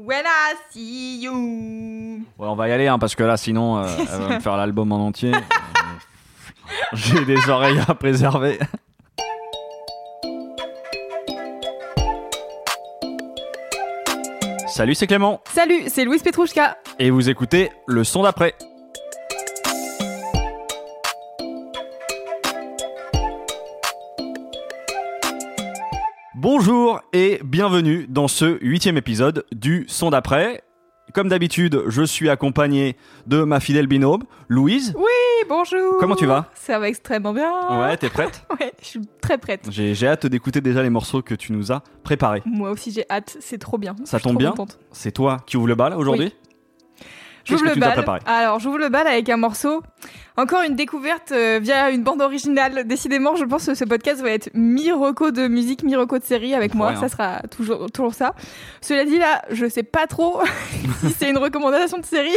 When I see you. Ouais, on va y aller hein, parce que là, sinon, euh, elle va me faire l'album en entier. J'ai des oreilles à préserver. Salut, c'est Clément. Salut, c'est Louise Petrouchka. Et vous écoutez le son d'après. Bonjour et bienvenue dans ce huitième épisode du son d'après. Comme d'habitude, je suis accompagné de ma fidèle binôme, Louise. Oui, bonjour. Comment tu vas? Ça va extrêmement bien. Ouais, t'es prête? Ouais, je suis très prête. J'ai j'ai hâte d'écouter déjà les morceaux que tu nous as préparés. Moi aussi j'ai hâte, c'est trop bien. Ça Je tombe bien contente. C'est toi qui ouvre le bal aujourd'hui? Qu'est-ce J'ouvre que le tu nous as bal. préparé Alors, j'ouvre le bal avec un morceau. Encore une découverte euh, via une bande originale. Décidément, je pense que ce podcast va être mi-reco de musique, mi-reco de série avec moi. Ouais, hein. Ça sera toujours, toujours ça. Cela dit, là, je sais pas trop si c'est une recommandation de série.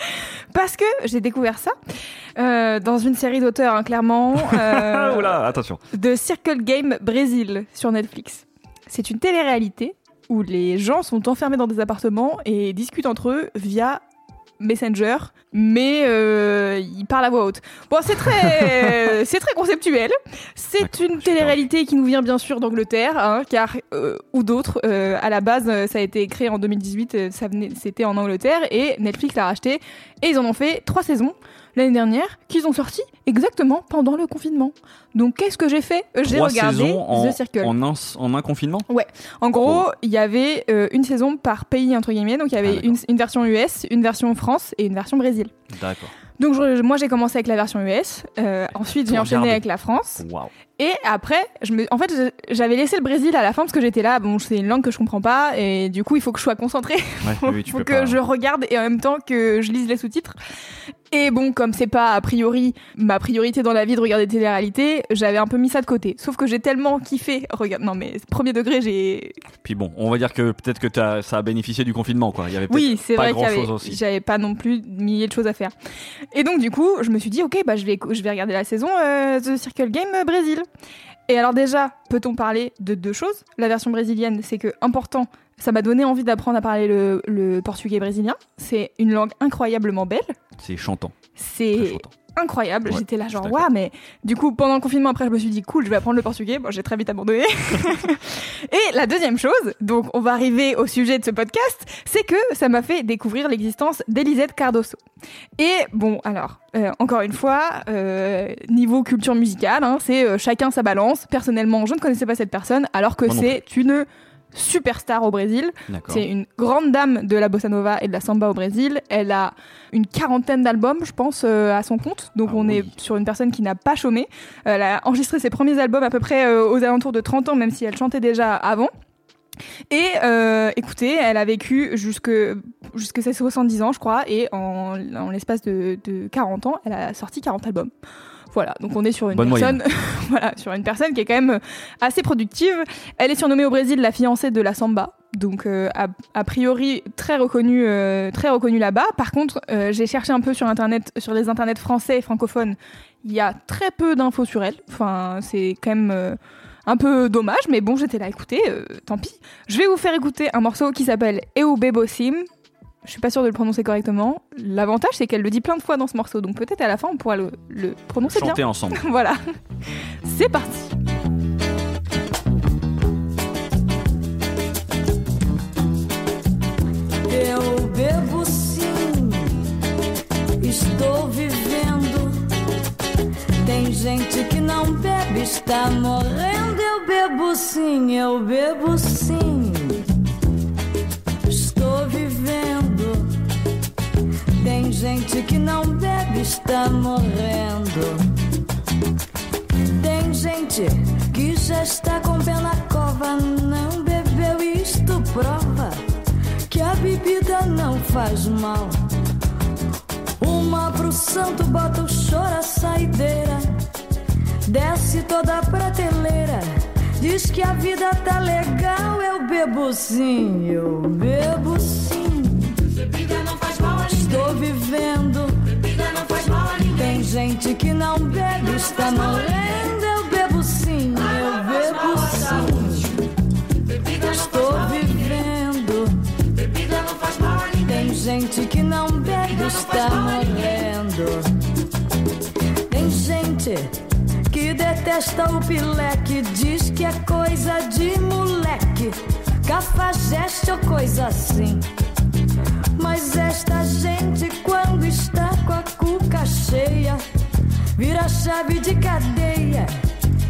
Parce que j'ai découvert ça euh, dans une série d'auteurs, hein, clairement. euh, Oula, attention. de Circle Game Brésil sur Netflix. C'est une télé-réalité où les gens sont enfermés dans des appartements et discutent entre eux via Messenger, mais euh, ils parlent à voix haute. Bon, c'est très, c'est très conceptuel. C'est une télé-réalité qui nous vient bien sûr d'Angleterre, hein, car euh, ou d'autres. euh, à la base, euh, ça a été créé en 2018, euh, ça venait, c'était en Angleterre et Netflix l'a racheté et ils en ont fait trois saisons l'année dernière qu'ils ont sorti exactement pendant le confinement. Donc qu'est-ce que j'ai fait? J'ai regardé en, The Circle. en un, en un confinement? En gros, il y avait euh, une saison par pays entre guillemets, donc il y Ah, avait d'accord. une, une version US, une version France et une version Brésil. D'accord. Donc je- moi j'ai commencé avec la version US, euh, ensuite j'ai enchaîné avec la France. Et après je me, en fait j'avais laissé le Brésil à la fin parce que j'étais là, bon c'est une langue que je comprends pas et du coup il faut que je sois concentrée Ouais, faut, oui, tu faut que pas. je regarde et en même temps que je lise les sous-titres. Et bon, comme c'est pas a priori ma priorité dans la vie de regarder télé-réalité, j'avais un peu mis ça de côté. Sauf que j'ai tellement kiffé, regarde, non mais premier degré, j'ai. Puis bon, on va dire que peut-être que ça a bénéficié du confinement, quoi. Il y avait Oui, c'est pas vrai grand-chose avait, aussi. j'avais pas non plus milliers de choses à faire. Et donc du coup, je me suis dit, ok, bah je vais, je vais regarder la saison euh, The Circle Game euh, Brésil. Et alors déjà, peut-on parler de deux choses? La version brésilienne, c'est que important. Ça m'a donné envie d'apprendre à parler le, portugais brésilien. C'est une langue incroyablement belle. C'est chantant. C'est chantant. incroyable. Ouais, J'étais là genre waouh, mais du coup pendant le confinement après je me suis dit cool, je vais apprendre le portugais. Bon, j'ai très vite abandonné. Et la deuxième chose, donc on va arriver au sujet de ce podcast, c'est que ça m'a fait découvrir l'existence d'Elisette Cardoso. Et bon, alors euh, encore une fois, euh, niveau culture musicale, hein, c'est euh, chacun sa balance. Personnellement, je ne connaissais pas cette personne, alors que c'est une superstar au Brésil. C'est une grande dame de la bossa nova et de la samba au Brésil. Elle a une quarantaine d'albums, je pense, euh, à son compte. Donc Ah on oui. est sur une personne qui n'a pas chômé. Elle a enregistré ses premiers albums à peu près euh, aux alentours de 30 ans, même si elle chantait déjà avant. Et euh, écoutez, elle a vécu jusque jusque ses 70 ans, je crois, et en, en l'espace de, de 40 ans, elle a sorti 40 albums. Voilà, donc on est sur une Bonne personne, voilà, sur une personne qui est quand même assez productive. Elle est surnommée au Brésil la fiancée de la samba, donc euh, a, a priori très reconnue, euh, très reconnue là-bas. Par contre, euh, j'ai cherché un peu sur internet, sur les internets français et francophones, il y a très peu d'infos sur elle. Enfin, c'est quand même euh, un peu dommage, mais bon, j'étais là, écoutez, euh, tant pis. Je vais vous faire écouter un morceau qui s'appelle Eu Bebo Sim. Je suis pas sûre de le prononcer correctement. L'avantage, c'est qu'elle le dit plein de fois dans ce morceau, donc peut-être à la fin, on pourra le, le prononcer bien. Chanter ensemble. Voilà. C'est parti. Eu bebo sim, estou vivendo. Tem gente que não bebe, está morrendo. Eu bebo sim, eu bebo sim, gente que não bebe está morrendo. Tem gente que já está com pé na cova, não bebeu isto prova que a bebida não faz mal. Uma pro santo bota o choro a saideira, desce toda a prateleira. Diz que a vida tá legal, eu bebo sim, eu bebo sim. Estou vivendo. Bebida não faz mal a ninguém. Tem gente que não bebe, está morrendo. Eu bebo sim, eu bebo sim. Bebida não Estou vivendo. Bebida não faz mal a ninguém. Tem gente que não bebe, está morrendo. Tem gente que detesta o pileque, diz que é coisa de moleque, cafajeste ou coisa assim. Mas esta chave de cadeia,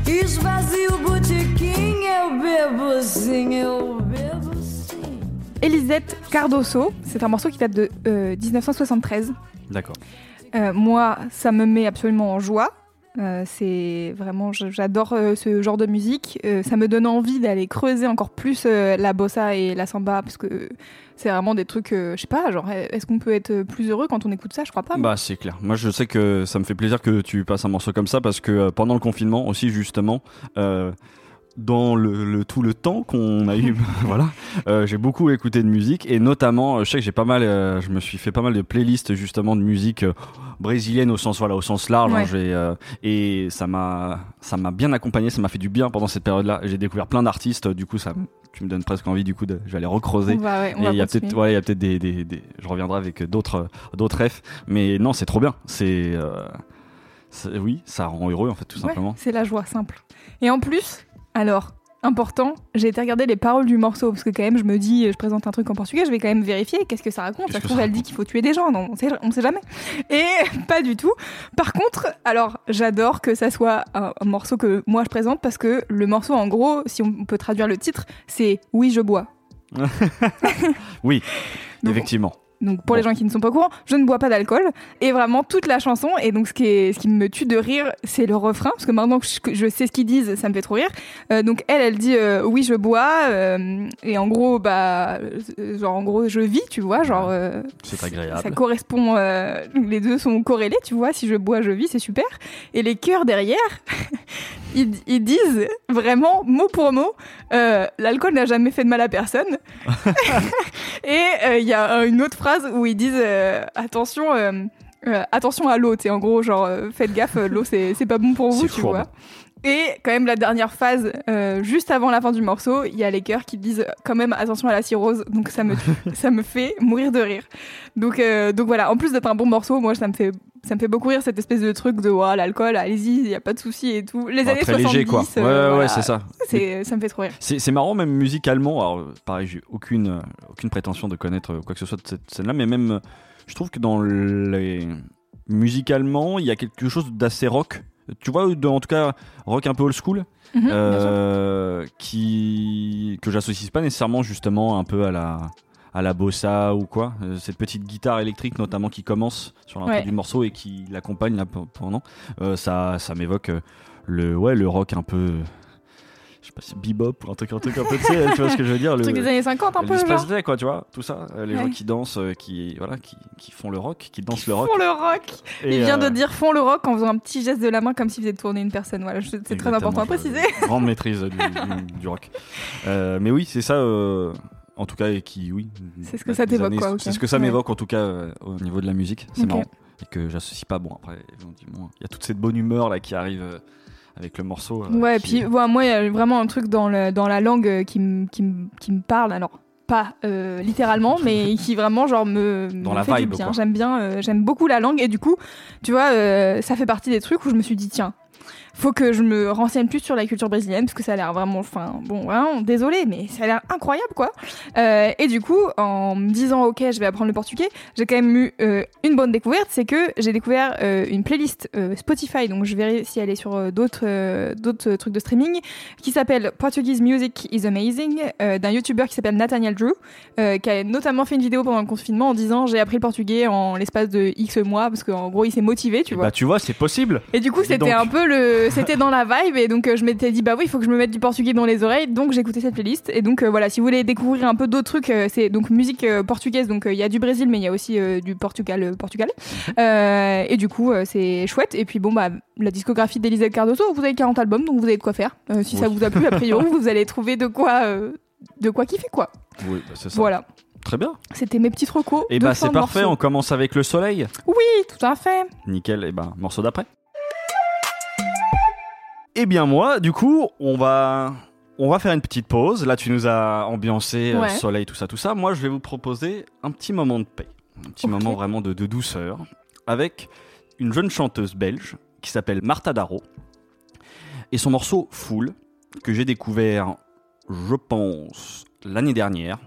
esvazia o botequim. Eu bebo sim, eu bebo sim. Elisette Cardoso, c'est un morceau qui date de euh, 1973. D'accord. Euh, moi, ça me met absolument en joie. Euh, c'est vraiment, j'adore euh, ce genre de musique. Euh, ça me donne envie d'aller creuser encore plus la bossa et la samba parce que c'est vraiment des trucs, je sais pas, genre, est-ce qu'on peut être plus heureux quand on écoute ça? Je crois pas. Bah c'est clair. Moi je sais que ça me fait plaisir que tu passes un morceau comme ça parce que pendant le confinement aussi justement dans le, le- tout le temps qu'on a eu voilà euh, j'ai beaucoup écouté de musique et notamment euh, je sais que j'ai pas mal euh, je me suis fait pas mal de playlists justement de musique euh, brésilienne au sens voilà au sens large hein, Ouais. et ça m'a ça m'a bien accompagné ça m'a fait du bien pendant cette période là j'ai découvert plein d'artistes du coup ça tu me donnes presque envie du coup de je vais aller recreuser va, ouais, on et il y a peut-être, ouais, il y a peut-être des, des, des- je reviendrai avec d'autres, d'autres refs. Mais non, c'est trop bien. C'est, c'est- oui, ça rend heureux en fait, tout Ouais, simplement. c'est la joie simple. Et en plus, alors, important, j'ai été regarder les paroles du morceau parce que quand même, je me dis, je présente un truc en portugais, je vais quand même vérifier qu'est-ce que ça raconte. Ça se trouve, elle dit qu'il faut tuer des gens, non, on sait, on sait jamais. Et pas du tout. Par contre, alors, j'adore que ça soit un, un morceau que moi je présente parce que le morceau, en gros, si on peut traduire le titre, c'est Oui, je bois. Oui, Donc, effectivement. Donc pour les gens qui ne sont pas au courant, je ne bois pas d'alcool et vraiment toute la chanson et donc ce qui est ce qui me tue de rire, c'est le refrain parce que maintenant que je, sais ce qu'ils disent, ça me fait trop rire. Euh, donc elle elle dit euh, oui, je bois euh, et en gros bah genre en gros je vis, tu vois, genre C'est agréable. ça correspond les deux sont corrélés, tu vois, si je bois, je vis, c'est super. Et les chœurs derrière, ils, ils disent vraiment mot pour mot l'alcool n'a jamais fait de mal à personne. Et il y a une autre phrase où ils disent euh, attention, euh, euh, attention à l'eau. Tu en gros, genre faites gaffe, l'eau c'est c'est pas bon pour vous, tu vois. Et quand même la dernière phase, euh, juste avant la fin du morceau, il y a les chœurs qui disent quand même attention à la cirrhose. Donc ça me ça me fait mourir de rire. Donc euh, donc voilà. En plus d'être un bon morceau, moi ça me fait ça me fait beaucoup rire cette espèce de truc de oh, l'alcool, allez-y, il y a pas de souci et tout. Les années très 70, léger, quoi. Ouais, euh, ouais, voilà. ouais, c'est ça. C'est ça me fait trop rire. C'est, marrant, même musicalement. Alors, pareil, j'ai aucune, aucune prétention de connaître quoi que ce soit de cette scène-là, mais même, je trouve que dans les. Musicalement, il y a quelque chose d'assez rock. Tu vois, de- en tout cas, rock un peu old school. Mhm, euh, qui que j'associe pas nécessairement justement un peu à la à la bossa ou quoi Euh, cette petite guitare électrique notamment qui commence sur l'intro Ouais. du morceau et qui l'accompagne là pe- pendant euh, ça ça m'évoque euh, le ouais le rock un peu je sais pas si bebop ou un truc un truc un peu tu sais tu vois ce que je veux dire le truc des années 50 un peu. Presley, quoi tu vois tout ça les gens qui dansent qui voilà qui, qui font le rock qui dansent le rock Font le rock. Et, Il vient euh, de dire font le rock en faisant un petit geste de la main comme s'il faisait tourner une personne. Voilà, c'est très important à préciser. Grande maîtrise du, du- du rock. Euh, mais oui, c'est ça, euh, en tout cas, et qui, oui. C'est ce que ça t'évoque, quoi. C'est ce que ça Ouais. m'évoque, en tout cas, euh, au niveau de la musique. C'est marrant. Et que j'associe pas. Bon, après, il y a toute cette bonne humeur là qui arrive euh, avec le morceau. euh, Ouais, qui- puis moi, il y a vraiment un truc dans, le, dans la langue qui, me- qui, qui parle. Alors, pas euh, littéralement, mais qui vraiment, genre, me, Dans me la fait vibe, du bien. J'aime bien, euh, j'aime beaucoup la langue. Et du coup, tu vois, euh, ça fait partie des trucs où je me suis dit, tiens, faut que je me renseigne plus sur la culture brésilienne parce que ça a l'air vraiment, enfin, bon, vraiment, désolé, mais ça a l'air incroyable, quoi. Euh, et du coup, en me disant, ok, je vais apprendre le portugais, j'ai quand même eu euh, une bonne découverte, c'est que j'ai découvert euh, une playlist Spotify, donc je verrai si elle est sur d'autres d'autres trucs de streaming, qui s'appelle Portuguese Music is Amazing, d'un YouTuber qui s'appelle Nathaniel Drew, qui a notamment fait une vidéo pendant le confinement en disant j'ai appris le portugais en l'espace de X mois parce qu'en gros il s'est motivé, tu Eh vois. Bah, tu vois, c'est possible. Et du coup, c'était un peu le, c'était dans la vibe et donc euh, je m'étais dit bah oui, il faut que je me mette du portugais dans les oreilles. Donc j'ai écouté cette playlist et donc euh, voilà, si vous voulez découvrir un peu d'autres trucs, euh, c'est donc musique portugaise. Donc il y a du Brésil, mais il y a aussi du Portugal, Portugal. Et du coup, c'est chouette. Et puis bon bah la discographie d'Elisa Cardoso, vous avez 40 albums, donc vous avez de quoi faire. Si ça vous a plu, a priori, vous allez trouver de quoi, de quoi kiffer quoi. Oui, bah, c'est ça. Voilà, Très bien. c'était mes petites recos. Et de bah c'est parfait, on commence avec le soleil. Oui, tout à fait. Nickel, et ben morceau d'après. Eh bien moi, du coup, on va on va faire une petite pause. Là, tu nous as ambiancé euh, Ouais. soleil, tout ça, tout ça. Moi, je vais vous proposer un petit moment de paix, un petit moment vraiment de, de douceur, avec une jeune chanteuse belge qui s'appelle Martha Darro et son morceau Full que j'ai découvert, je pense, l'année dernière.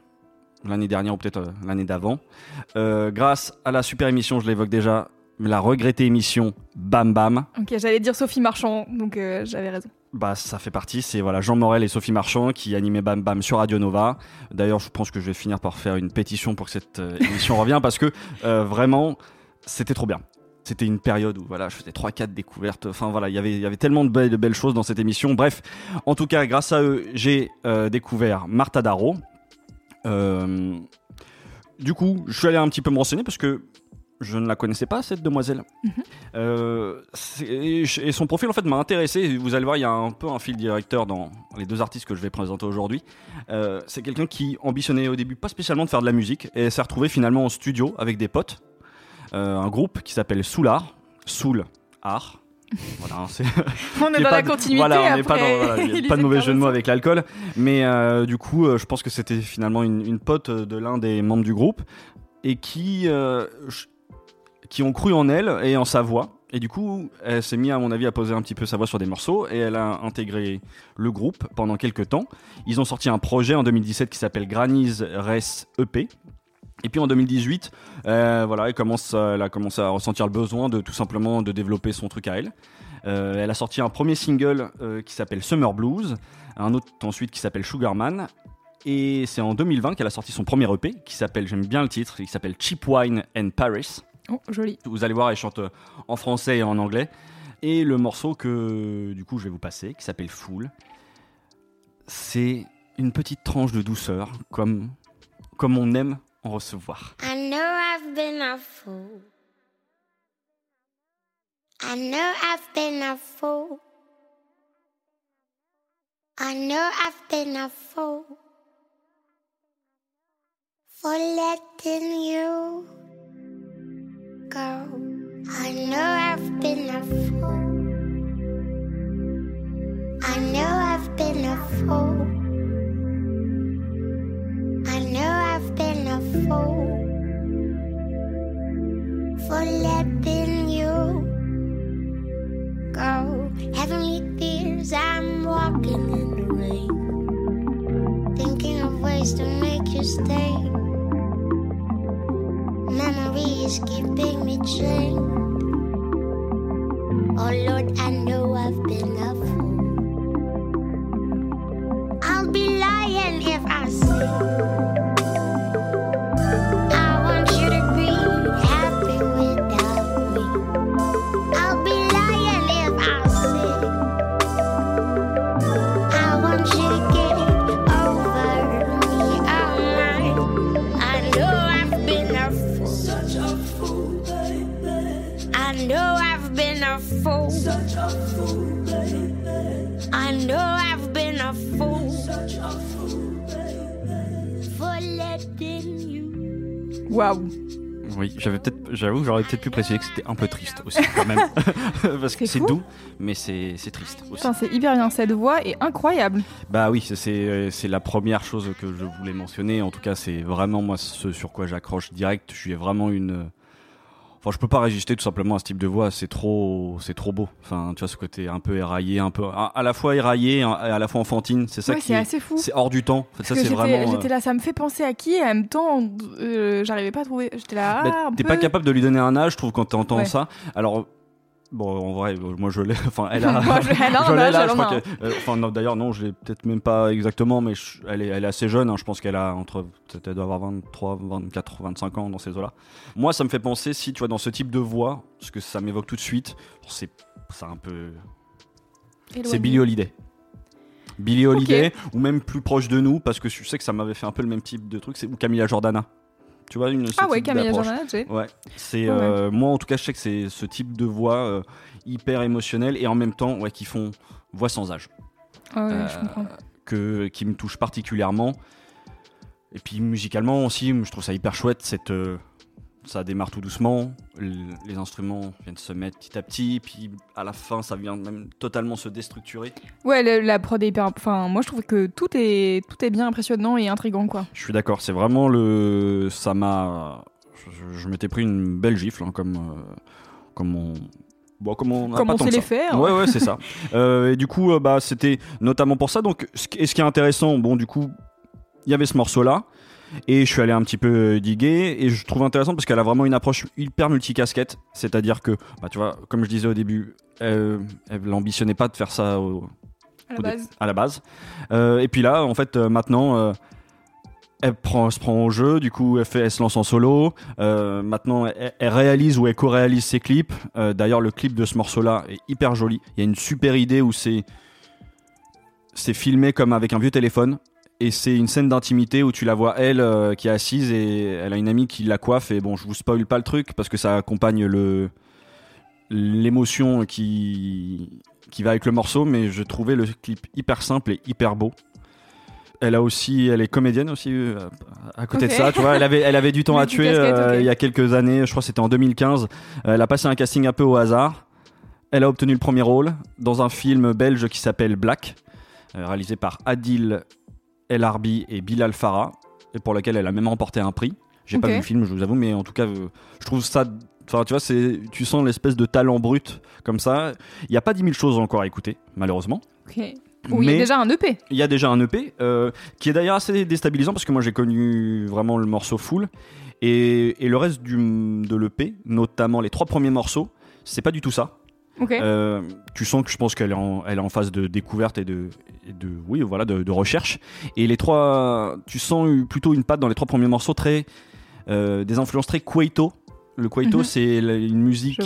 L'année dernière ou peut-être euh, l'année d'avant. Euh, grâce à la super émission, je l'évoque déjà, la regrettée émission Bam Bam. Ok, j'allais dire Sophie Marchand, donc euh, j'avais raison. Bah, ça fait partie, c'est voilà Jean Morel et Sophie Marchand qui animaient Bam Bam sur Radio Nova. D'ailleurs, je pense que je vais finir par faire une pétition pour que cette euh, émission revienne parce que euh, vraiment, c'était trop bien. C'était une période où voilà, je faisais 3-4 découvertes. Enfin voilà, il y avait- il y avait tellement de belles, de belles choses dans cette émission. Bref, en tout cas, grâce à eux, j'ai découvert Martha Darro. Du coup, je suis allé un petit peu me renseigner parce que je ne la connaissais pas, cette demoiselle. Euh, c'est- et, et son profil en fait m'a intéressé. Vous allez voir, il y a un peu un fil directeur dans les deux artistes que je vais présenter aujourd'hui. Euh, c'est quelqu'un qui ambitionnait au début pas spécialement de faire de la musique et s'est retrouvé finalement en studio avec des potes, Euh, un groupe qui s'appelle Soular, Soul Art. Voilà, hein, c'est On est est dans pas la de- continuité. Voilà, on n'est pas après dans, voilà, il y a Elisabeth pas de mauvais jeu de mots avec l'alcool. Mais euh, du coup, euh, je pense que c'était finalement une, une pote de l'un des membres du groupe et qui, euh, qui ont cru en elle et en sa voix. Et du coup, elle s'est mise, à mon avis, à poser un petit peu sa voix sur des morceaux et elle a intégré le groupe pendant quelques temps. Ils ont sorti un projet en 2017 qui s'appelle Granny's Race EP. Et puis en 2018, euh, voilà, elle, commence, elle a commencé à ressentir le besoin de tout simplement de développer son truc à elle. Euh, elle a sorti un premier single euh, qui s'appelle Summer Blues, un autre ensuite qui s'appelle Sugarman. Et c'est en 2020 qu'elle a sorti son premier EP qui s'appelle, j'aime bien le titre, il s'appelle Cheap Wine and Paris. Oh, joli. Vous allez voir, elle chante euh, en français et en anglais. Et le morceau que du coup je vais vous passer, qui s'appelle Fool, c'est une petite tranche de douceur, comme, comme on aime en recevoir. I know I've been a fool. I know I've been a fool. I know I've been a fool for letting you go. I know I've been a fool. I know I've been a fool. I know I've been a fool for letting you go. Heavenly tears, I'm walking in the rain, thinking of ways to make you stay. Keeping me chained. Oh know I've been a fool. Such a fool, baby. For letting you. Waouh. Oui, j'avais peut-être, j'avoue, que j'aurais peut-être pu préciser que c'était un peu triste aussi quand même, parce que C'est doux, mais c'est c'est triste aussi. C'est hyper bien. Cette voix est incroyable. Bah oui, c'est- c'est c'est la première chose que je voulais mentionner. En tout cas, c'est vraiment moi ce sur quoi j'accroche direct. Je suis vraiment une. Enfin, je peux pas résister tout simplement à ce type de voix. C'est trop, c'est trop beau. Enfin, tu vois ce côté un peu éraillé, un peu à, à la fois éraillé, et à la fois enfantine. C'est ça Ouais, qui c'est est, assez fou. c'est hors du temps. Ça c'est vraiment. j'étais là, ça me fait penser à qui et en même temps, euh, j'arrivais pas à trouver. J'étais là. Bah, ah, T'es peu. pas capable de lui donner un âge, je trouve, quand t'entends Ouais. ça. Alors, bon, en vrai, euh, moi je l'ai. Enfin, elle a. Moi, je- elle a un je l'ai là, je crois que- euh, Enfin, non, d'ailleurs, non, je l'ai peut-être même pas exactement, mais je- elle, est, elle est assez jeune. hein. je pense qu'elle a entre. Elle doit avoir 23, 24, 25 ans dans ces eaux-là. Moi, ça me fait penser, si tu vois, dans ce type de voix, parce que ça m'évoque tout de suite, c'est c'est un peu. C'est Billie Holiday. Billie Holiday, ou même plus proche de nous, parce que je sais que ça m'avait fait un peu le même type de truc, c'est ou Camilla Jordana. Tu vois, une Ah ouais, Camilla. Jordana. Ouais, c'est Ouais, ouais. euh, moi en tout cas, je sais que c'est ce type de voix euh, hyper émotionnelle et en même temps, ouais, qui font voix sans âge, Ah ouais, Euh, je comprends. que qui me touche particulièrement. Et puis musicalement aussi, je trouve ça hyper chouette. Cette, ça démarre tout doucement, les instruments viennent se mettre petit à petit, puis à la fin, ça vient même totalement se déstructurer. Ouais, le- la prod est hyper. Enfin, moi je trouve que tout est, tout est bien impressionnant et intrigant, quoi. Je suis d'accord, c'est vraiment le. Ça m'a. Je, je m'étais pris une belle gifle, hein, comme. euh, comme on. Bon, comme on, a Comme pas on tant sait les ça. faire. Ouais, ouais, c'est ça. Euh, et du coup, euh, bah, c'était notamment pour ça. Donc, ce, et ce qui est intéressant, bon, du coup, il y avait ce morceau-là. Et je suis allé un petit peu euh, diguer. Et je trouve intéressant parce qu'elle a vraiment une approche hyper multicasquette. C'est-à-dire que, bah, tu vois, comme je disais au début, euh, elle n'ambitionnait pas de faire ça au, À la au base. à la base. Euh, et puis là, en fait, euh, maintenant, elle prend, se prend au jeu, du coup, elle, fait, elle se lance en solo. Maintenant, elle, elle réalise ou elle co-réalise ses clips. D'ailleurs, le clip de ce morceau-là est hyper joli. Il y a une super idée où c'est c'est filmé comme avec un vieux téléphone. Et c'est une scène d'intimité où tu la vois elle euh, qui est assise et elle a une amie qui la coiffe. Et bon, je vous spoil pas le truc parce que ça accompagne le l'émotion qui qui va avec le morceau, mais je trouvais le clip hyper simple et hyper beau. Elle a aussi, elle est comédienne aussi euh, à côté de ça, tu vois. Elle avait, elle avait du temps à tuer euh, il y a quelques années. Je crois que c'était en 2015. Euh, Elle a passé un casting un peu au hasard. Elle a obtenu le premier rôle dans un film belge qui s'appelle Black, réalisé par Adil El Arbi et Bilal Farah, et pour lequel elle a même remporté un prix. J'ai pas vu le film, je vous avoue, mais en tout cas, euh, je trouve ça. Enfin, tu vois, c'est, tu sens l'espèce de talent brut comme ça. Il n'y a pas 10 000 choses encore à écouter, malheureusement. Ok. Oui, il y a déjà un EP. Il y a déjà un EP euh, qui est d'ailleurs assez déstabilisant parce que moi j'ai connu vraiment le morceau full et, et le reste du, de l'EP, notamment les trois premiers morceaux, c'est pas du tout ça. Euh, tu sens que je pense qu'elle est, en- elle est en phase de découverte et de, et de oui voilà de, de recherche. Et les trois, tu sens plutôt une patte dans les trois premiers morceaux très euh, des influences très Kwaito. Le Kwaito Mhm. c'est une musique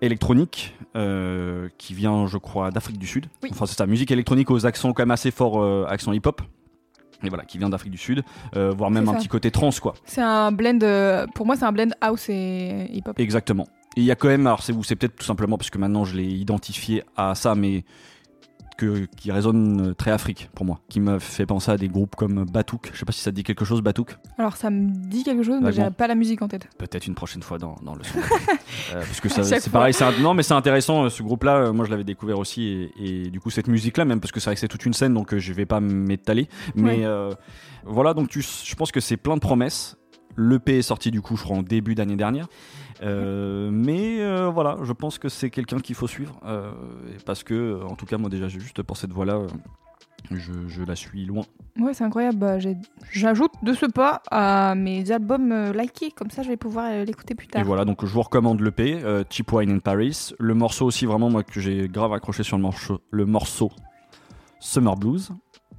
électronique euh, qui vient, je crois, d'Afrique du Sud. Oui. Enfin, c'est ça, musique électronique aux accents quand même assez forts, accent hip-hop. Et voilà, qui vient d'Afrique du Sud, euh, voire même un ça. petit côté trans, quoi. C'est un blend. euh, Pour moi, c'est un blend house et hip-hop. Exactement. Il y a quand même, alors c'est c'est peut-être tout simplement parce que maintenant je l'ai identifié à ça, mais que, qui résonne euh, très Afrique pour moi, qui m'a fait penser à des groupes comme Batouk. Je sais pas si ça te dit quelque chose, Batouk. Alors, ça me dit quelque chose, mais j'ai pas la musique en tête. Peut-être une prochaine fois dans, dans le son. Euh, parce que ça- c'est pareil, c'est un- non mais c'est intéressant euh, ce groupe-là. Moi je l'avais découvert aussi et, et du coup cette musique-là même parce que c'est vrai que c'est toute une scène donc je vais pas m'étaler. Mais Ouais. euh, voilà donc tu, je pense que c'est plein de promesses. L'EP est sorti du coup je crois en début d'année dernière. Euh, mais euh, voilà, je pense que c'est quelqu'un qu'il faut suivre euh, parce que en tout cas moi déjà juste pour cette voix-là, je, je la suis loin. Ouais, c'est incroyable. Bah, J'ajoute de ce pas à mes albums likés, comme ça je vais pouvoir l'écouter plus tard. Et voilà, donc je vous recommande l'EP, Cheap Wine in Paris. Le morceau aussi, vraiment, moi, que j'ai grave accroché sur le morceau, le morceau Summer Blues.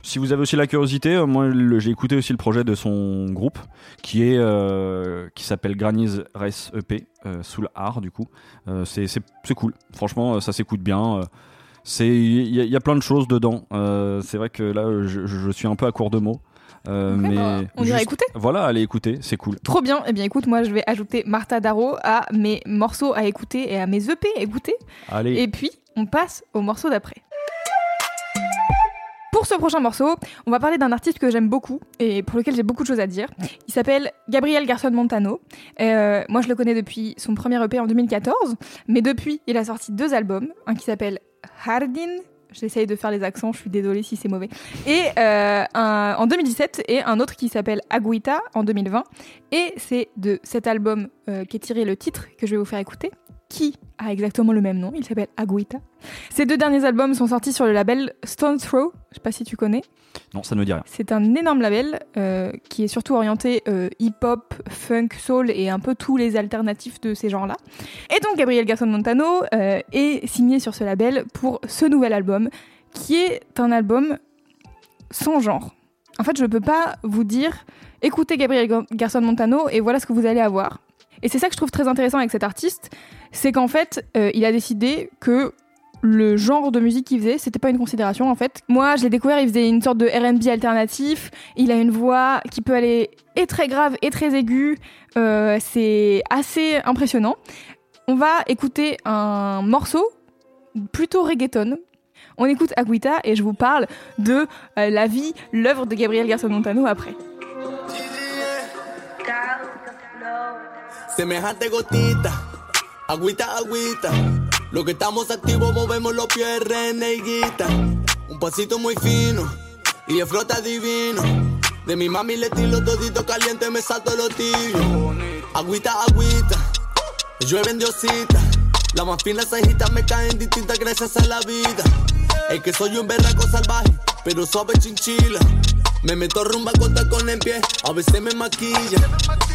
Si vous avez aussi la curiosité, euh, moi, j'ai écouté aussi le projet de son groupe, qui est euh, qui s'appelle Granny's Race EP, euh, sous le art, du coup. Euh, c'est cool. Franchement, ça s'écoute bien. c'est Il y, a- il y a plein de choses dedans. C'est vrai que là, je, je suis un peu à court de mots. Euh, mais bah, on ira écouter? Voilà, allez écouter, c'est cool. Trop bien. Eh bien, écoute, moi je vais ajouter Martha Darro à mes morceaux à écouter et à mes EP à écouter. Allez. Et puis, on passe au morceau d'après. Pour ce prochain morceau, on va parler d'un artiste que j'aime beaucoup et pour lequel j'ai beaucoup de choses à dire. Il s'appelle Gabriel Garson Montano. Euh, moi, je le connais depuis son premier EP en 2014, mais depuis, il a sorti deux albums. Un qui s'appelle Hardin. J'essaye de faire les accents, je suis désolée si c'est mauvais. Et euh, un- en 2017 et un autre qui s'appelle Aguita en 2020. Et c'est de cet album euh, qu'est tiré le titre que je vais vous faire écouter, qui a exactement le même nom. Il s'appelle Aguita. Ces deux derniers albums sont sortis sur le label Stone Throw. Je sais pas si tu connais. Non, ça ne me dit rien. C'est un énorme label euh, qui est surtout orienté euh, hip-hop, funk, soul et un peu tous les alternatifs de ces genres-là. Et donc Gabriel Garson Montano euh, est signé sur ce label pour ce nouvel album, qui est un album sans genre. En fait, je ne peux pas vous dire écoutez Gabriel Gar- Garson Montano et voilà ce que vous allez avoir. Et c'est ça que je trouve très intéressant avec cet artiste, c'est qu'en fait, euh, il a décidé que le genre de musique qu'il faisait, c'était pas une considération en fait. Moi, je l'ai découvert, il faisait une sorte de R&B alternatif. Il a une voix qui peut aller et très grave et très aiguë. Euh, c'est assez impressionnant. On va écouter un morceau plutôt reggaeton. On écoute Aguita et je vous parle de euh, la vie, l'œuvre de Gabriel Garcia Montano après. Semejante gotita, agüita, agüita. Lo que estamos activos, movemos los pies, reneguita. Un pasito muy fino y el flota divino. De mi mami le tiro todito caliente, me salto los tiros. Agüita, agüita, llueve en diosita. Las más finas cejitas me caen distintas gracias a la vida. Es que soy un berraco salvaje, pero suave chinchila. Me meto rumba con tacón en pie, a veces me maquilla.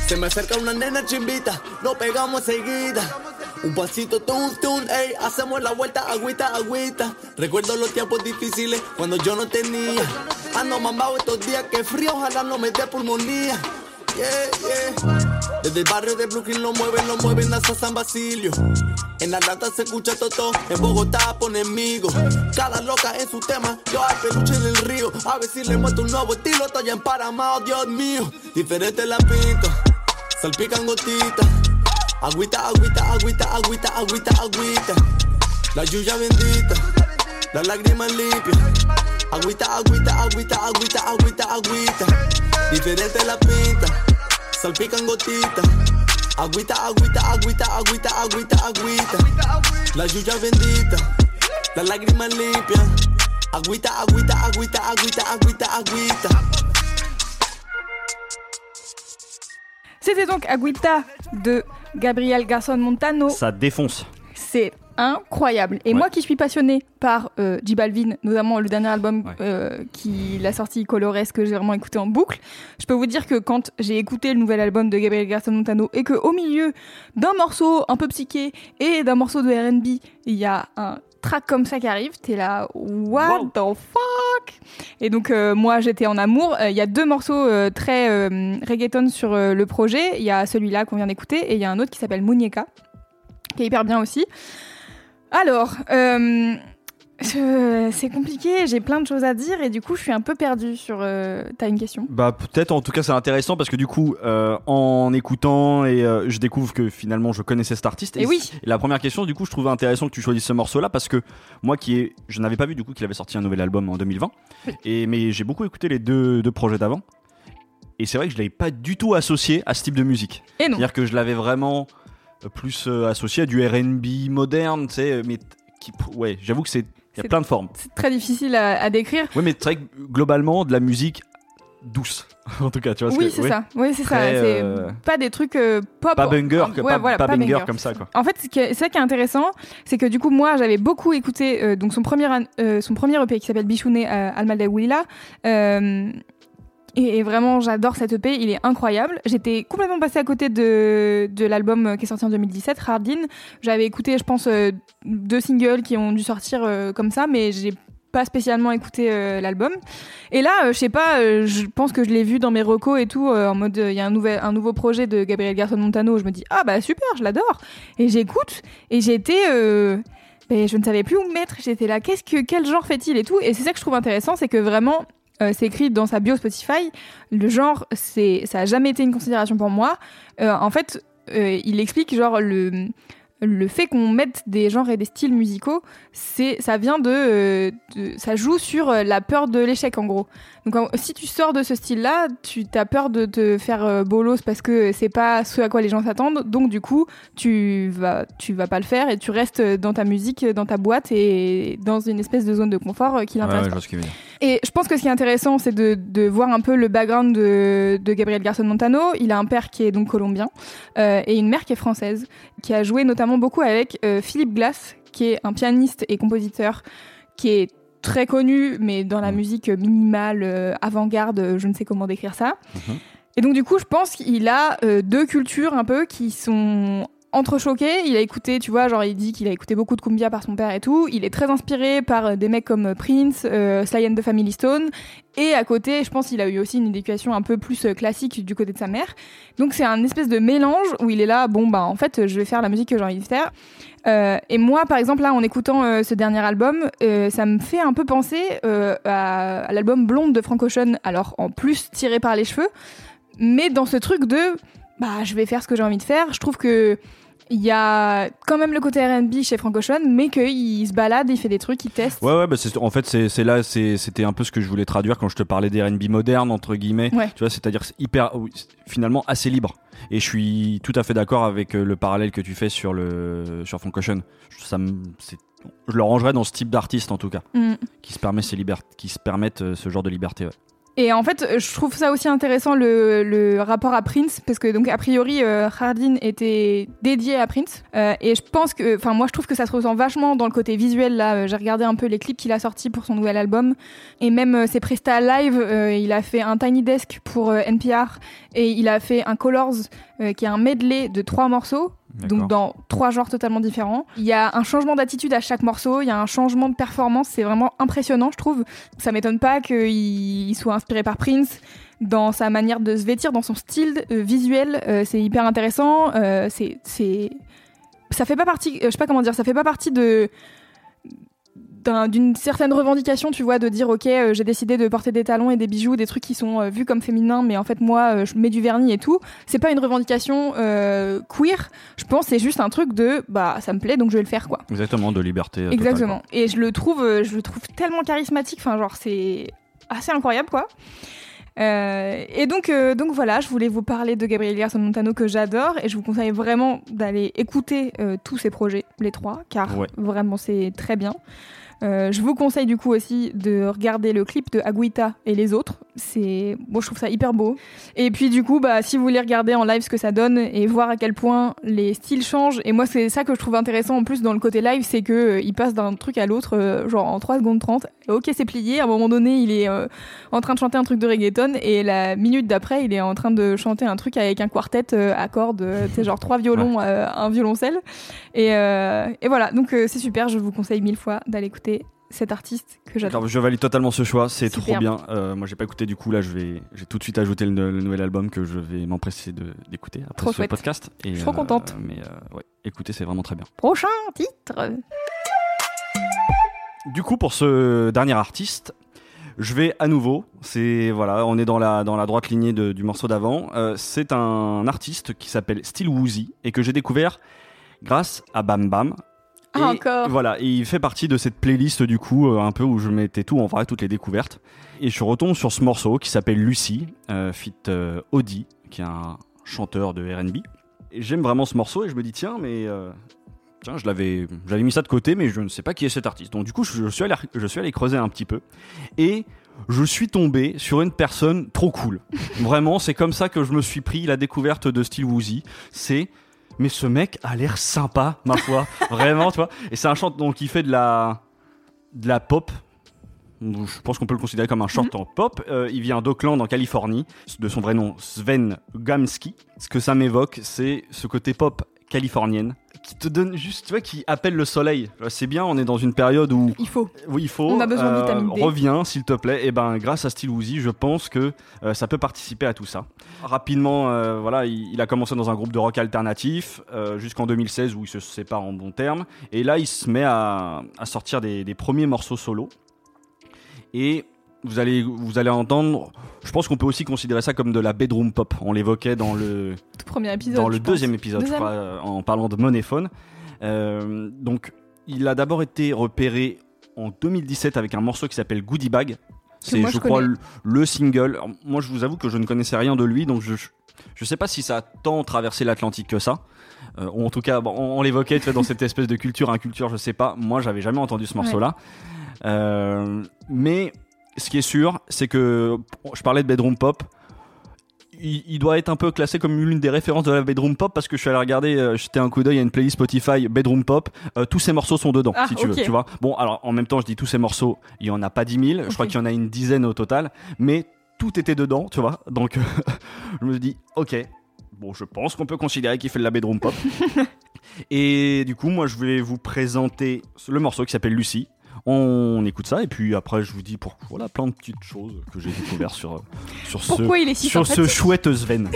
Se me acerca una nena chimbita, nos pegamos seguida. Un pasito tun tun, ey, hacemos la vuelta, agüita, agüita. Recuerdo los tiempos difíciles cuando yo no tenía. Ando mamado estos días que frío, ojalá no me dé pulmonía. Yeah, yeah. Desde el barrio de Brooklyn lo mueven, lo mueven hasta San Basilio. En Atlanta se escucha toto, en Bogotá pone enemigo. Cada loca en su tema, yo al peluche en el río. A ver si le muestro un nuevo estilo, estoy emparamado, Dios mío. Diferente la pinta, salpican gotitas. Agüita, agüita, agüita, agüita, agüita, agüita. La lluvia bendita, las lágrimas limpias. Agüita, agüita, agüita, agüita, agüita, agüita. Diferente la pinta, salpican gotitas. Agüita, agüita, agüita, agüita, agüita, agüita. La lluvia bendita, las lágrimas limpias. Agüita, agüita, agüita, agüita, agüita, agüita. C'était donc Aguita de Gabriel Garçon Montano. Ça défonce. C'est incroyable. Et Ouais. moi qui suis passionnée par euh, J Balvin, notamment le dernier album Ouais. euh, qu'il a sorti, Colores, que j'ai vraiment écouté en boucle, je peux vous dire que quand j'ai écouté le nouvel album de Gabriel Garçon Montano et que au milieu d'un morceau un peu psyché et d'un morceau de R&B, il y a un track comme ça qui arrive, t'es là, what Wow. the fuck? Et donc euh, moi j'étais en amour. Euh, Il y a deux morceaux euh, très reggaeton sur le projet. Il y a celui-là qu'on vient d'écouter et il y a un autre qui s'appelle Muñeca, qui est hyper bien aussi. Alors, euh, je- c'est compliqué, j'ai plein de choses à dire et du coup je suis un peu perdue sur... euh, T'as une question? Bah peut-être en tout cas c'est intéressant parce que du coup euh, en écoutant et euh, je découvre que finalement je connaissais cet artiste. Et oui. et la première question du coup je trouvais intéressant que tu choisisses ce morceau là parce que moi qui est je n'avais pas vu du coup qu'il avait sorti un nouvel album en 2020 et mais j'ai beaucoup écouté les deux, deux projets d'avant. Et c'est vrai que je l'avais pas du tout associé à ce type de musique. Et non. c'est-à-dire que je l'avais vraiment euh, plus euh, associé à du R&B moderne tu sais mais t- qui ouais j'avoue que c'est il y a plein de formes C'est très difficile à, à décrire. oui mais que globalement de la musique douce en tout cas tu vois ce Oui, c'est ouais. ça. Oui, c'est ça. Très, C'est euh, pas des trucs euh, pop. pas banger, ouais, pas, voilà, pas banger banger. comme ça quoi. En fait, c'est ça qui est intéressant, c'est que du coup, moi, j'avais beaucoup écouté euh, donc son premier, euh, son premier EP qui s'appelle Bichouné euh, Almalda Willa. Et, vraiment, j'adore cet EP, il est incroyable. J'étais complètement passée à côté de, de l'album euh, qui est sorti en 2017, Hardin. J'avais écouté, je pense, euh, deux singles qui ont dû sortir euh, comme ça, mais j'ai pas spécialement écouté l'album. Et là, je sais pas, je pense que je l'ai vu dans mes recos et tout, en mode, il y a un, nouvel, un nouveau projet de Gabriel Garçon Montano. Je me dis, ah bah super, je l'adore. Et j'écoute, et j'ai été. ben, je ne savais plus où me mettre. J'étais là, qu'est-ce que, quel genre fait-il et tout. Et c'est ça que je trouve intéressant, c'est que vraiment, euh, c'est écrit dans sa bio Spotify. Le genre, c'est, ça a jamais été une considération pour moi. Euh, en fait, euh, il explique genre le le fait qu'on mette des genres et des styles musicaux, c'est ça vient de, euh, ça joue sur la peur de l'échec en gros. Donc si tu sors de ce style-là, tu as peur de te faire euh, bolos parce que c'est pas ce à quoi les gens s'attendent. Donc du coup, tu vas tu vas pas le faire et tu restes dans ta musique, dans ta boîte et dans une espèce de zone de confort euh, qui l'intéresse. Et je pense que ce qui est intéressant, c'est de, de voir un peu le background de, de Gabriel Garçon Montano. Il a un père qui est donc colombien euh, et une mère qui est française, qui a joué notamment beaucoup avec euh, Philippe Glass, qui est un pianiste et compositeur qui est très connu, mais dans la Mhm. musique minimale, euh, avant-garde, euh, je ne sais comment décrire ça. Mhm. Et donc du coup, je pense qu'il a euh, deux cultures un peu qui sont entrechoqué. Il a écouté, tu vois, genre il dit qu'il a écouté beaucoup de cumbia par son père et tout. Il est très inspiré par euh, des mecs comme euh, Prince, euh, Sly and the Family Stone. Et à côté, je pense qu'il a eu aussi une éducation un peu plus euh, classique du côté de sa mère. Donc c'est un espèce de mélange où il est là, bon bah en fait, je vais faire la musique que j'ai envie de faire. Et moi, par exemple, là, en écoutant ce dernier album, ça me fait un peu penser à, à l'album Blonde de Frank Ocean. Alors en plus tiré par les cheveux, mais dans ce truc de bah je vais faire ce que j'ai envie de faire. Je trouve que il y a quand même le côté R&B chez Frank Ocean, mais qu'il se balade, il fait des trucs, il teste. Ouais, ouais, bah en fait, c'est là, c'était un peu ce que je voulais traduire quand je te parlais des R&B modernes, entre guillemets. Ouais. Tu vois, c'est-à-dire c'est hyper, finalement assez libre. Et je suis tout à fait d'accord avec euh, le parallèle que tu fais sur le sur Frank Ocean. Ça je le rangerais dans ce type d'artiste en tout cas, Mm. qui se permet ces qui se permettent euh, ce genre de liberté. ouais. Et en fait, je trouve ça aussi intéressant le, rapport à Prince, parce que donc a priori, euh, Hardin était dédié à Prince, Euh, et je pense que, enfin moi je trouve que ça se ressent vachement dans le côté visuel là. Euh, J'ai regardé un peu les clips qu'il a sortis pour son nouvel album, et même ses prestats live. il a fait un Tiny Desk pour NPR, et il a fait un Colors qui est un medley de trois morceaux. Donc dans trois genres totalement différents. Il y a un changement d'attitude à chaque morceau, il y a un changement de performance, c'est vraiment impressionnant je trouve. Ça m'étonne pas qu'il il soit inspiré par Prince dans sa manière de se vêtir, dans son style euh, visuel, euh, c'est hyper intéressant. euh, c'est, c'est, ça fait pas partie, euh, je sais pas comment dire, ça fait pas partie de d'un- d'une certaine revendication, tu vois, de dire ok, euh, j'ai décidé de porter des talons et des bijoux, des trucs qui sont euh, vus comme féminins, mais en fait moi, euh, je mets du vernis et tout. C'est pas une revendication queer. Je pense c'est juste un truc de bah ça me plaît donc je vais le faire quoi. Exactement, de liberté. totale, Exactement. Et je le trouve, je le trouve tellement charismatique. Enfin, genre, c'est assez incroyable, quoi. Euh, et donc, euh, donc voilà, je voulais vous parler de Gabriel Garçon Montano que j'adore et je vous conseille vraiment d'aller écouter euh, tous ses projets, les trois, car Ouais. vraiment c'est très bien. Euh, je vous conseille du coup aussi de regarder le clip de Aguita et les autres. C'est, bon, je trouve ça hyper beau. Et puis du coup, bah, si vous voulez regarder en live ce que ça donne et voir à quel point les styles changent, et moi c'est ça que je trouve intéressant en plus dans le côté live, c'est que euh, il passe d'un truc à l'autre, euh, genre en 3 secondes 30. Ok, c'est plié. À un moment donné, il est euh, en train de chanter un truc de reggaeton et la minute d'après, il est en train de chanter un truc avec un quartet à cordes, sais, genre trois violons, euh, un violoncelle. Et, et voilà, donc c'est super. Je vous conseille mille fois d'aller écouter cet artiste que j'adore. Je valide totalement ce choix, c'est trop bien. Euh, moi, j'ai pas écouté du coup là, je vais, j'ai tout de suite ajouté le, le nouvel album que je vais m'empresser d'écouter après Trop ce chouette. podcast. Et, Je suis trop euh, contente. Mais euh, ouais, écoutez, c'est vraiment très bien. Prochain titre. Du coup, pour ce dernier artiste, je vais à nouveau. C'est voilà, on est dans la dans la droite lignée de- du morceau d'avant. Euh, c'est un artiste qui s'appelle Still Woozy et que j'ai découvert grâce à Bam Bam. Ah, encore. Voilà, et il fait partie de cette playlist du coup, euh, un peu où je mettais tout en vrai, toutes les découvertes. Et je retombe sur ce morceau qui s'appelle Lucy, euh, fit euh, Audi, qui est un chanteur de R&B. Et j'aime vraiment ce morceau et je me dis tiens, mais euh, tiens, je l'avais, j'avais mis ça de côté, mais je ne sais pas qui est cet artiste. Donc du coup, je, je suis allé, je suis allé creuser un petit peu et je suis tombé sur une personne trop cool. Vraiment, c'est comme ça que je me suis pris la découverte de Steel Woozy. C'est mais ce mec a l'air sympa, ma foi. Vraiment, tu vois. Et c'est un chanteur donc il fait de la de la pop. Je pense qu'on peut le considérer comme un chanteur pop. Euh, il vient d'Oakland en Californie, de son vrai nom Sven Gamski. Ce que ça m'évoque, c'est ce côté pop californienne qui te donne juste, tu vois, qui appelle le soleil. C'est bien, on est dans une période où Il faut. oui, il faut. On a besoin de vitamine D. Reviens, s'il te plaît. Et ben, grâce à Steel Woozy, je pense que euh, ça peut participer à tout ça. Rapidement, euh, voilà, il, il a commencé dans un groupe de rock alternatif euh, jusqu'en 2016 où il se sépare en bons termes. Et là, il se met à, à sortir des, des premiers morceaux solo. Et vous allez, vous allez entendre. Je pense qu'on peut aussi considérer ça comme de la bedroom pop. On l'évoquait dans le Tout premier épisode. dans le pense. deuxième épisode, je crois, euh, en parlant de Monéphone. Euh, donc, il a d'abord été repéré en 2017 avec un morceau qui s'appelle Goodie Bag. C'est, je, je crois, le, le single. Alors, moi, je vous avoue que je ne connaissais rien de lui, donc je je sais pas si ça a tant traversé l'Atlantique que ça. Euh, ou en tout cas, bon, on, on l'évoquait dans cette espèce de culture, inculture, je sais pas. Moi, j'avais jamais entendu ce morceau-là. Euh, mais ce qui est sûr, c'est que je parlais de bedroom pop. Il, il doit être un peu classé comme l'une des références de la bedroom pop parce que je suis allé regarder, euh, jeter un coup d'œil à une playlist Spotify bedroom pop. Euh, tous ces morceaux sont dedans, Ah, si tu veux. Tu vois. Bon, alors en même temps, je dis tous ces morceaux, il y en a pas 10 000. Je crois qu'il y en a une dizaine au total, mais tout était dedans, tu vois. Donc je me dis, ok, bon, je pense qu'on peut considérer qu'il fait de la bedroom pop. et du coup, moi, je vais vous présenter le morceau qui s'appelle Lucie. On écoute ça et puis après je vous dis pour voilà plein de petites choses que j'ai découvert sur sur ce Pourquoi il est si sur ce sympathique chouette Sven.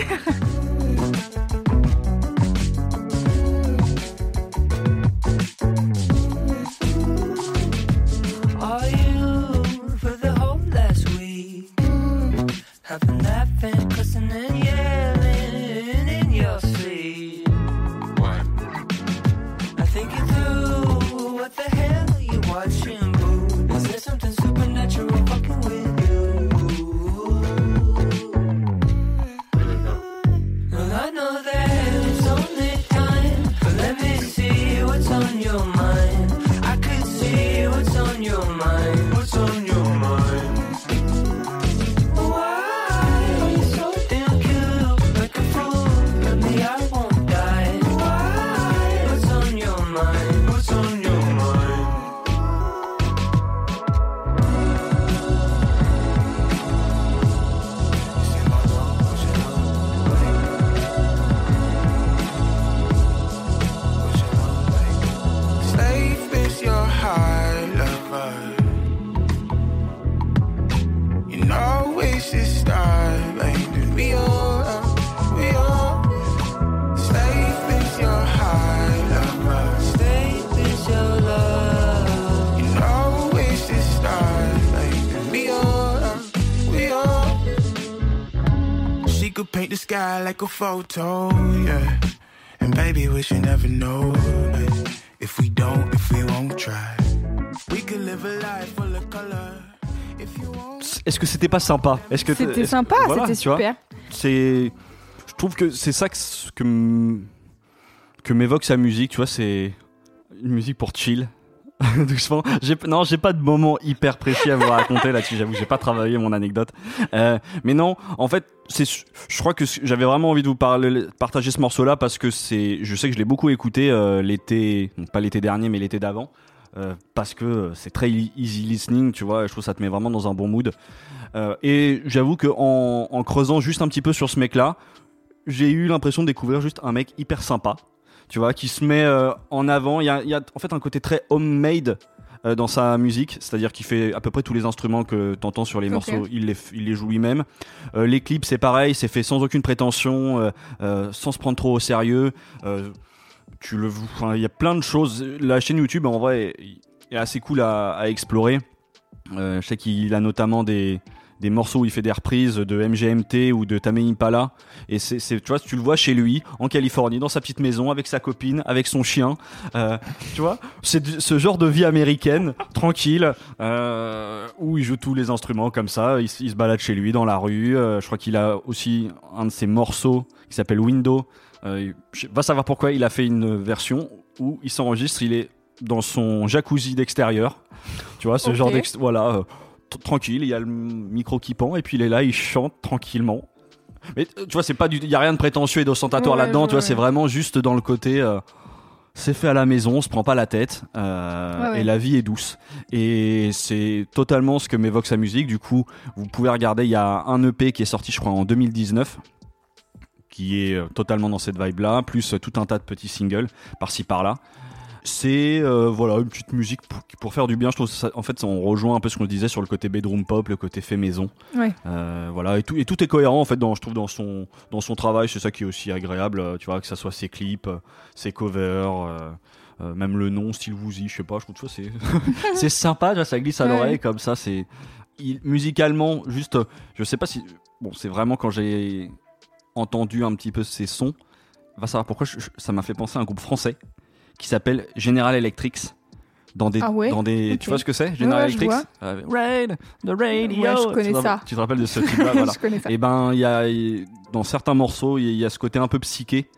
Are you for the whole last week? Like a photo, yeah. And baby, we should never know. If we don't, if we won't try, we could live a life full of color. If you won't. Est-ce que c'était pas sympa? Est-ce que C'était sympa, voilà, c'était super. C'est je trouve que c'est ça que que m'évoque sa musique, tu vois, c'est une musique pour chill. Doucement. Non, j'ai pas de moment hyper précis à vous raconter là-dessus. J'avoue, j'ai pas travaillé mon anecdote. Euh, mais non, en fait, c'est, je crois que j'avais vraiment envie de vous partager ce morceau-là parce que c'est, je sais que je l'ai beaucoup écouté euh, l'été, pas l'été dernier, mais l'été d'avant. euh, parce que c'est très easy listening, tu vois, je trouve que ça te met vraiment dans un bon mood. Et j'avoue que en, en creusant juste un petit peu sur ce mec-là, j'ai eu l'impression de découvrir juste un mec hyper sympa, tu vois, qui se met euh, en avant. Il y a, il y a en fait un côté très homemade euh, dans sa musique, c'est-à-dire qu'il fait à peu près tous les instruments que tu entends sur les morceaux, il les, f- il les joue lui-même. Euh, les clips, c'est pareil, c'est fait sans aucune prétention, sans se prendre trop au sérieux. Tu le, enfin, il y a plein de choses. La chaîne YouTube, en vrai, est- est assez cool à, à explorer. Je sais qu'il a notamment des, des morceaux où il fait des reprises de MGMT ou de Tame Impala. Et c'est, tu vois, tu le vois chez lui, en Californie, dans sa petite maison, avec sa copine, avec son chien. Euh, tu vois, c'est ce genre de vie américaine, tranquille, euh, où il joue tous les instruments comme ça. Il, se balade chez lui dans la rue. Euh, je crois qu'il a aussi un de ses morceaux qui s'appelle Window. Va savoir pourquoi il a fait une version où il s'enregistre. Il est dans son jacuzzi d'extérieur. Tu vois, ce genre d'ex... Voilà, tranquille, il y a le micro qui pend, et puis il est là, il chante tranquillement. Mais tu vois, c'est pas du... Il y a rien de prétentieux et d'ostentatoire Ouais, là-dedans, tu vois, c'est vraiment juste dans le côté... euh, c'est fait à la maison, on se prend pas la tête, euh, et la vie est douce. Et c'est totalement ce que m'évoque sa musique. Du coup, vous pouvez regarder, il y a un EP qui est sorti, je crois, en 2019, qui est euh, totalement dans cette vibe-là, plus tout un tas de petits singles par-ci par-là. C'est euh, voilà une petite musique pour, pour faire du bien. Je trouve ça, en fait, ça, on rejoint un peu ce qu'on disait sur le côté bedroom pop, le côté fait maison. Ouais. Euh, voilà, et tout, et tout est cohérent en fait. Dans, je trouve dans son dans son travail, c'est ça qui est aussi agréable. euh, Tu vois, que ça soit ses clips, ses covers. euh, même le nom, style Woozy, je sais pas, je trouve que c'est c'est sympa, vois, ça glisse à Ouais. l'oreille comme ça. C'est il- musicalement juste, je sais pas si bon, c'est vraiment quand j'ai entendu un petit peu ces sons, va savoir pourquoi je- je- ça m'a fait penser à un groupe français qui s'appelle General Electric. Dans des, Ah ouais dans des, tu vois ce que c'est General Ouais, je Electric. Euh, Raid, the radio. Ouais, je connais tu ça. Tu te rappelles de ce voilà. je connais ça. Et ben, il y a dans certains morceaux, il y, a- il y a ce côté un peu psyché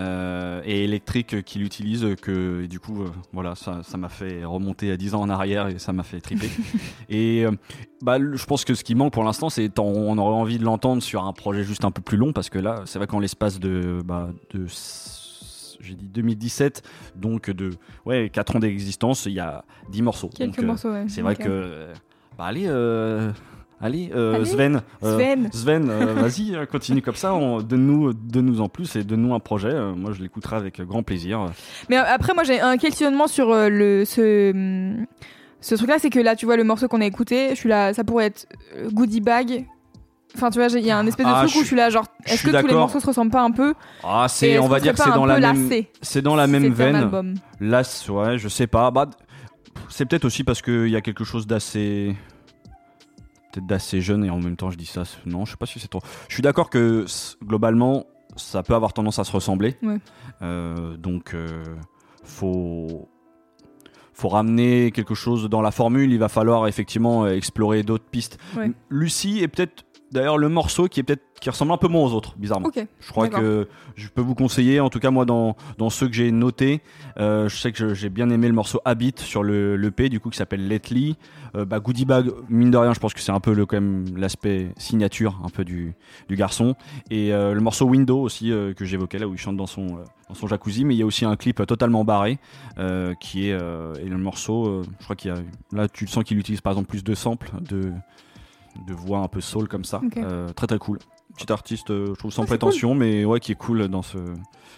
euh, et électrique qu'il utilise que et du coup, euh, voilà, ça, ça m'a fait remonter à 10 ans en arrière et ça m'a fait triper. et euh, bah, je pense que ce qui manque pour l'instant, c'est on, aurait envie de l'entendre sur un projet juste un peu plus long parce que là, c'est vrai qu'en l'espace de, bah, de j'ai dit 2017, donc de ouais 4 ans d'existence, il y a 10 morceaux. Quelques Donc, euh, morceaux, ouais. c'est vrai que euh, bah allez euh, Allez, euh, Allez, Sven, euh, Sven. Sven, euh, vas-y, continue comme ça. on- Donne-nous, donne-nous en plus et donne-nous un projet. Moi, je l'écouterai avec grand plaisir. Mais après, moi, j'ai un questionnement sur le ce hum, ce truc-là, c'est que là, tu vois, le morceau qu'on a écouté, je suis là, ça pourrait être Goodie Bag. Enfin, tu vois, il y a un espèce de Ah, truc où je suis là, genre, est-ce que tous les morceaux se ressemblent pas un peu? Ah, c'est, on va dire que c'est dans la même, c'est dans la même veine. Là, ouais, je sais pas. Bah, c'est peut-être aussi parce qu'il y a quelque chose d'assez. Peut-être d'assez jeune et en même temps je dis ça. Non, je sais pas si c'est trop. Je suis d'accord que globalement, ça peut avoir tendance à se ressembler. Ouais. Euh, donc, euh, faut. Faut ramener quelque chose dans la formule, il va falloir effectivement explorer d'autres pistes. Ouais. Lucie est peut-être d'ailleurs le morceau qui est peut-être qui ressemble un peu moins aux autres, bizarrement. Je crois que je peux vous conseiller, en tout cas moi dans, dans ceux que j'ai notés, euh, je sais que j'ai bien aimé le morceau Habit sur le, le P du coup qui s'appelle Lately. Euh, bah, Goodie Bag, mine de rien, je pense que c'est un peu le, quand même l'aspect signature un peu du, du garçon. Et euh, le morceau Window aussi euh, que j'évoquais là où il chante dans son, dans son jacuzzi, mais il y a aussi un clip totalement barré qui est et le morceau, je crois qu'il y a là tu le sens qu'il utilise par exemple plus de samples de de voix un peu soul comme ça. Euh, très très cool. Petit artiste, euh, je trouve sans prétention, mais ouais qui est cool dans ce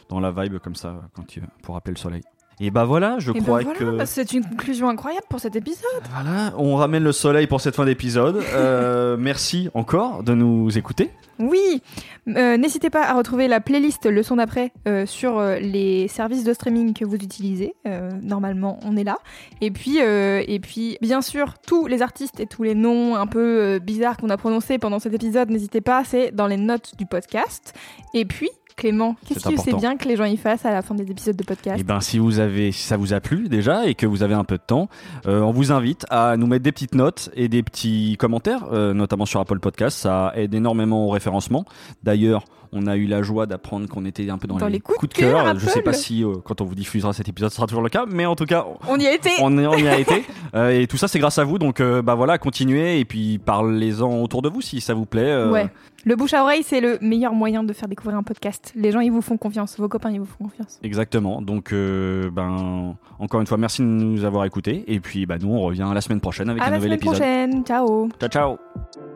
dans la vibe comme ça quand il pour appeler le soleil. Et bah voilà, je Et ben crois voilà, que bah, c'est une conclusion incroyable pour cet épisode. voilà, on ramène le soleil pour cette fin d'épisode. Euh, merci encore de nous écouter. Oui, Euh, n'hésitez pas à retrouver la playlist le son d'après euh, sur les services de streaming que vous utilisez. Normalement, on est là. Et puis, et puis, bien sûr, tous les artistes et tous les noms un peu bizarres qu'on a prononcés pendant cet épisode, n'hésitez pas, c'est dans les notes du podcast. Et puis, Clément, qu'est-ce que c'est bien que les gens y fassent à la fin des épisodes de podcast Et ben si vous avez, si ça vous a plu déjà et que vous avez un peu de temps, euh, on vous invite à nous mettre des petites notes et des petits commentaires, euh, notamment sur Apple Podcast. Ça aide énormément au référencement. D'ailleurs, on a eu la joie d'apprendre qu'on était un peu dans, Dans les coups de cœur Je sais pas si euh, quand on vous diffusera cet épisode, ce sera toujours le cas, mais en tout cas, On y a été on, y a été. Euh, et tout ça, c'est grâce à vous. Donc, euh, bah voilà, continuez et puis parlez-en autour de vous si ça vous plaît. Ouais. Le bouche à oreille, c'est le meilleur moyen de faire découvrir un podcast. Les gens, ils vous font confiance. Vos copains, ils vous font confiance. Exactement. Donc, euh, ben, encore une fois, merci de nous avoir écoutés. Et puis, bah, nous, on revient la semaine prochaine avec À un la nouvel semaine épisode. prochaine. Ciao Ciao, ciao.